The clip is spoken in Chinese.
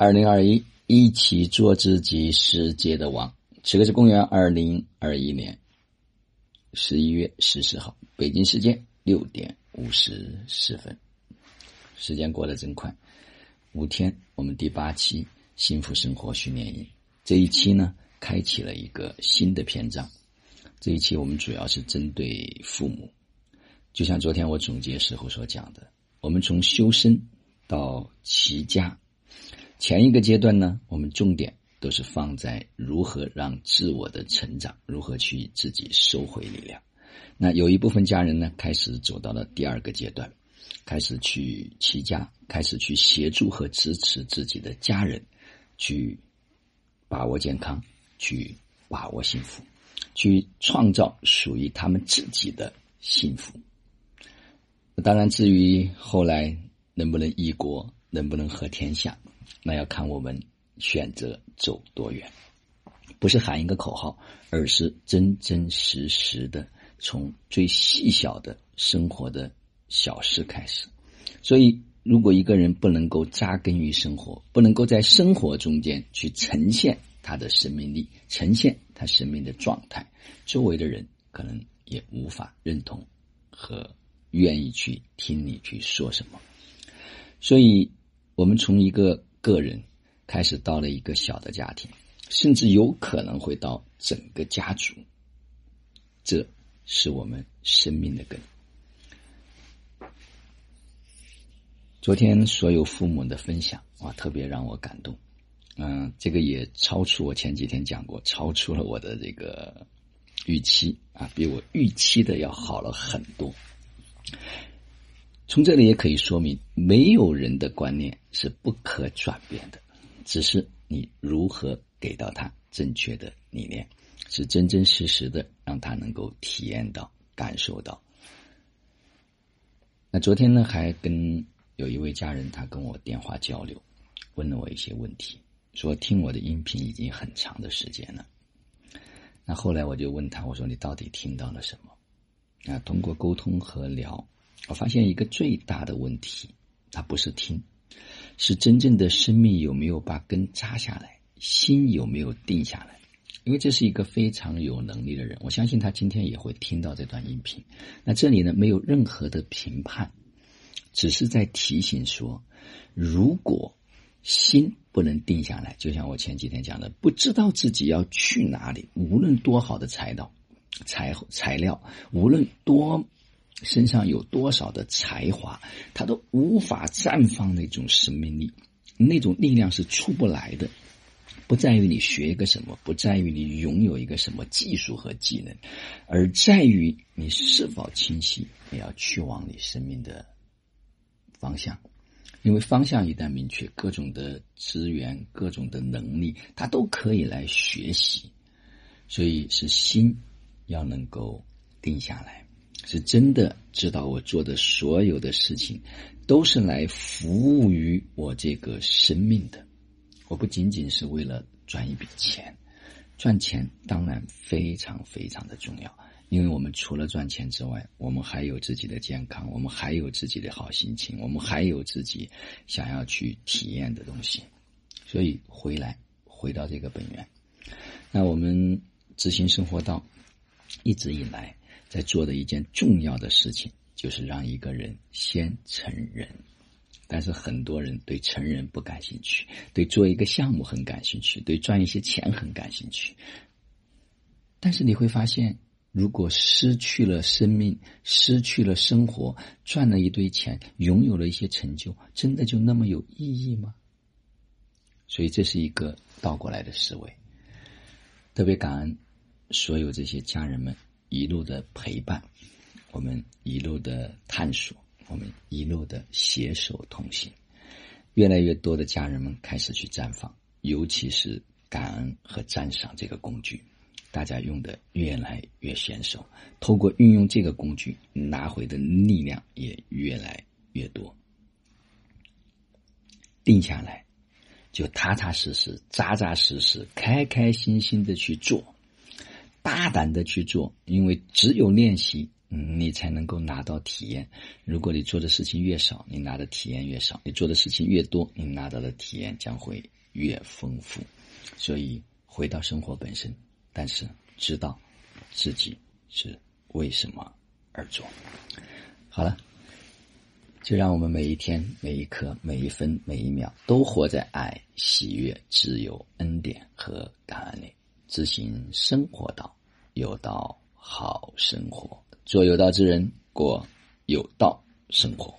二零二一，一起做自己世界的王。此刻是公元二零二一年十一月十四号，北京时间六点五十四分。时间过得真快，五天，我们第八期幸福生活训练营。这一期呢，开启了一个新的篇章。这一期我们主要是针对父母，就像昨天我总结时候所讲的，我们从修身到齐家。前一个阶段呢，我们重点都是放在如何让自我的成长，如何去自己收回力量。那有一部分家人呢，开始走到了第二个阶段，开始去齐家，开始去协助和支持自己的家人，去把握健康，去把握幸福，去创造属于他们自己的幸福。当然，至于后来能不能一国，能不能和天下。那要看我们选择走多远，不是喊一个口号，而是真真实实的从最细小的生活的小事开始。所以，如果一个人不能够扎根于生活，不能够在生活中间去呈现他的生命力，呈现他生命的状态，周围的人可能也无法认同和愿意去听你去说什么。所以，我们从一个。个人开始到了一个小的家庭，甚至有可能会到整个家族。这是我们生命的根。昨天所有父母的分享啊，特别让我感动。嗯，这个也超出我前几天讲过，超出了我的这个预期啊，比我预期的要好了很多。从这里也可以说明，没有人的观念是不可转变的，只是你如何给到他正确的理念，是真真实实的让他能够体验到、感受到。那昨天呢，还跟有一位家人，他跟我电话交流，问了我一些问题，说听我的音频已经很长的时间了。那后来我就问他，我说你到底听到了什么？啊，通过沟通和聊。我发现一个最大的问题，它不是听，是真正的生命有没有把根扎下来，心有没有定下来。因为这是一个非常有能力的人，我相信他今天也会听到这段音频。那这里呢，没有任何的评判，只是在提醒说，如果心不能定下来，就像我前几天讲的，不知道自己要去哪里，无论多好的材料、材材料，无论多。身上有多少的才华，他都无法绽放那种生命力，那种力量是出不来的。不在于你学一个什么，不在于你拥有一个什么技术和技能，而在于你是否清晰你要去往你生命的方向。因为方向一旦明确，各种的资源、各种的能力，它都可以来学习。所以是心要能够定下来。是真的知道我做的所有的事情，都是来服务于我这个生命的。我不仅仅是为了赚一笔钱，赚钱当然非常非常的重要，因为我们除了赚钱之外，我们还有自己的健康，我们还有自己的好心情，我们还有自己想要去体验的东西。所以回来回到这个本源，那我们执行生活道一直以来。在做的一件重要的事情，就是让一个人先成人。但是很多人对成人不感兴趣，对做一个项目很感兴趣，对赚一些钱很感兴趣。但是你会发现，如果失去了生命，失去了生活，赚了一堆钱，拥有了一些成就，真的就那么有意义吗？所以这是一个倒过来的思维。特别感恩所有这些家人们。一路的陪伴，我们一路的探索，我们一路的携手同行，越来越多的家人们开始去绽放，尤其是感恩和赞赏这个工具，大家用的越来越娴熟，透过运用这个工具拿回的力量也越来越多。定下来，就踏踏实实、扎扎实实、开开心心的去做。大胆的去做，因为只有练习，嗯，你才能够拿到体验。如果你做的事情越少，你拿的体验越少；你做的事情越多，你拿到的体验将会越丰富。所以，回到生活本身，但是知道自己是为什么而做。好了，就让我们每一天、每一刻、每一分、每一秒，都活在爱、喜悦、自由、恩典和感恩里，执行生活道，有道好生活。做有道之人，过有道生活。